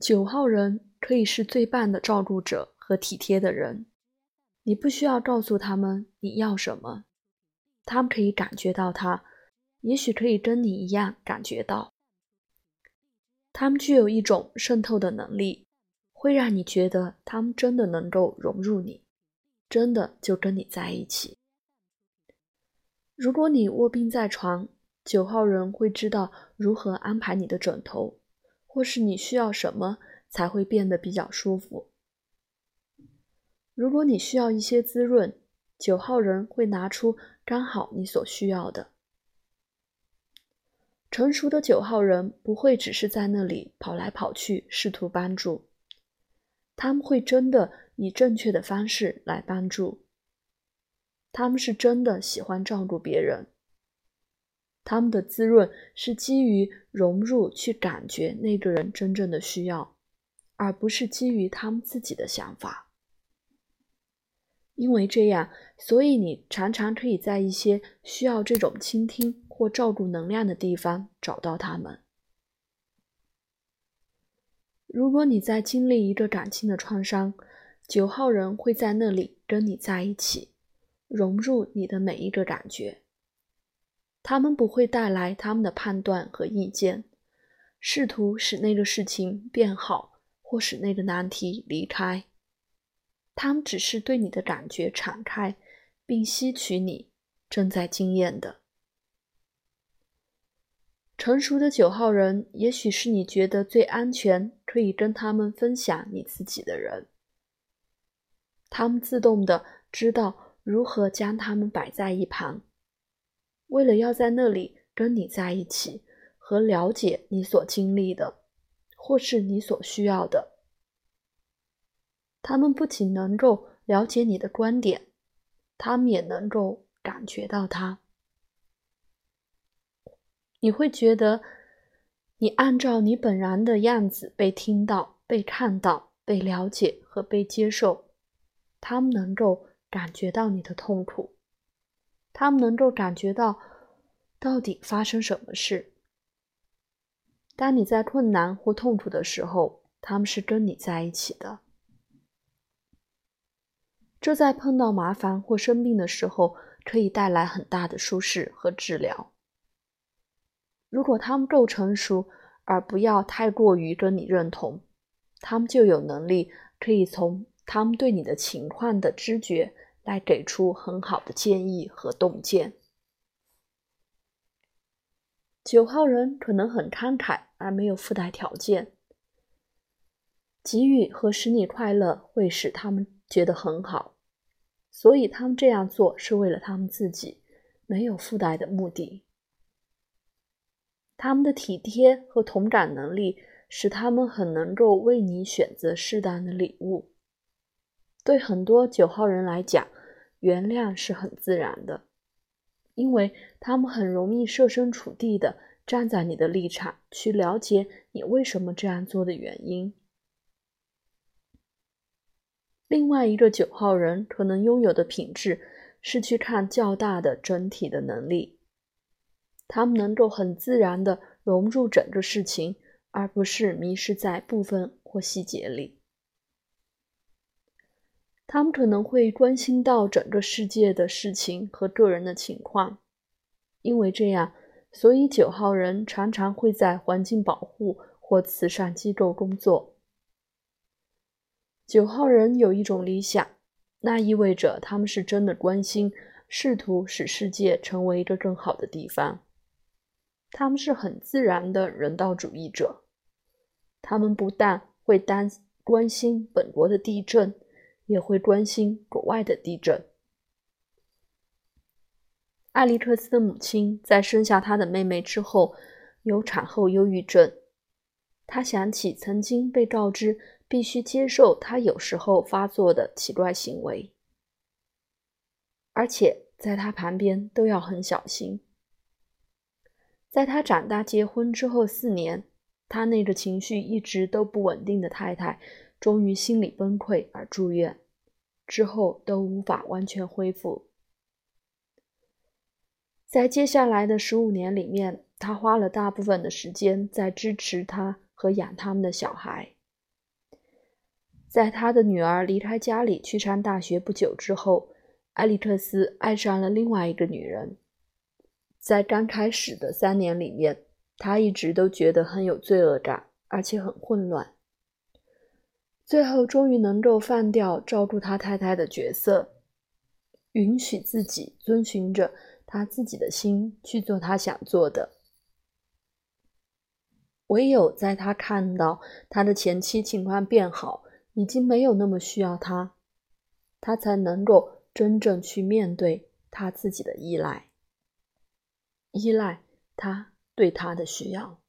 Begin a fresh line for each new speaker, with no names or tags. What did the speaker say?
九号人可以是最棒的照顾者和体贴的人，你不需要告诉他们你要什么，他们可以感觉到他，也许可以跟你一样感觉到。他们具有一种渗透的能力，会让你觉得他们真的能够融入你，真的就跟你在一起。如果你卧病在床，九号人会知道如何安排你的枕头，或是你需要什么才会变得比较舒服。如果你需要一些滋润，九号人会拿出刚好你所需要的。成熟的九号人不会只是在那里跑来跑去试图帮助，他们会真的以正确的方式来帮助。他们是真的喜欢照顾别人，他们的滋润是基于融入去感觉那个人真正的需要，而不是基于他们自己的想法。因为这样，所以你常常可以在一些需要这种倾听。或照顾能量的地方找到他们。如果你在经历一个感情的创伤，九号人会在那里跟你在一起，融入你的每一个感觉。他们不会带来他们的判断和意见，试图使那个事情变好或使那个难题离开。他们只是对你的感觉敞开，并吸取你正在经验的。成熟的九号人，也许是你觉得最安全、可以跟他们分享你自己的人。他们自动的知道如何将他们摆在一旁，为了要在那里跟你在一起，和了解你所经历的，或是你所需要的。他们不仅能够了解你的观点，他们也能够感觉到它。你会觉得，你按照你本然的样子被听到、被看到、被了解和被接受。他们能够感觉到你的痛苦，他们能够感觉到到底发生什么事。当你在困难或痛苦的时候，他们是跟你在一起的。这在碰到麻烦或生病的时候，可以带来很大的舒适和治疗。如果他们够成熟，而不要太过于跟你认同，他们就有能力可以从他们对你的情况的知觉来给出很好的建议和洞见。九号人可能很慷慨，而没有附带条件，给予和使你快乐会使他们觉得很好，所以他们这样做是为了他们自己，没有附带的目的。他们的体贴和同感能力使他们很能够为你选择适当的礼物。对很多九号人来讲，原谅是很自然的，因为他们很容易设身处地的站在你的立场去了解你为什么这样做的原因。另外一个九号人可能拥有的品质是去看较大的整体的能力。他们能够很自然地融入整个事情，而不是迷失在部分或细节里。他们可能会关心到整个世界的事情和个人的情况，因为这样，所以九号人常常会在环境保护或慈善机构工作。九号人有一种理想，那意味着他们是真的关心，试图使世界成为一个更好的地方。他们是很自然的人道主义者，他们不但会担关心本国的地震，也会关心国外的地震。艾利克斯的母亲在生下他的妹妹之后有产后忧郁症，他想起曾经被告知必须接受他有时候发作的奇怪行为，而且在他旁边都要很小心。在他长大结婚之后四年，他那个情绪一直都不稳定的太太，终于心理崩溃而住院，之后都无法完全恢复。在接下来的十五年里面，他花了大部分的时间在支持他和养他们的小孩。在他的女儿离开家里去上大学不久之后，埃里克斯爱上了另外一个女人。在刚开始的三年里面，他一直都觉得很有罪恶感，而且很混乱。最后，终于能够放掉照顾他太太的角色，允许自己遵循着他自己的心去做他想做的。唯有在他看到他的前妻情况变好，已经没有那么需要他，他才能够真正去面对他自己的依赖，依赖他对他的需要。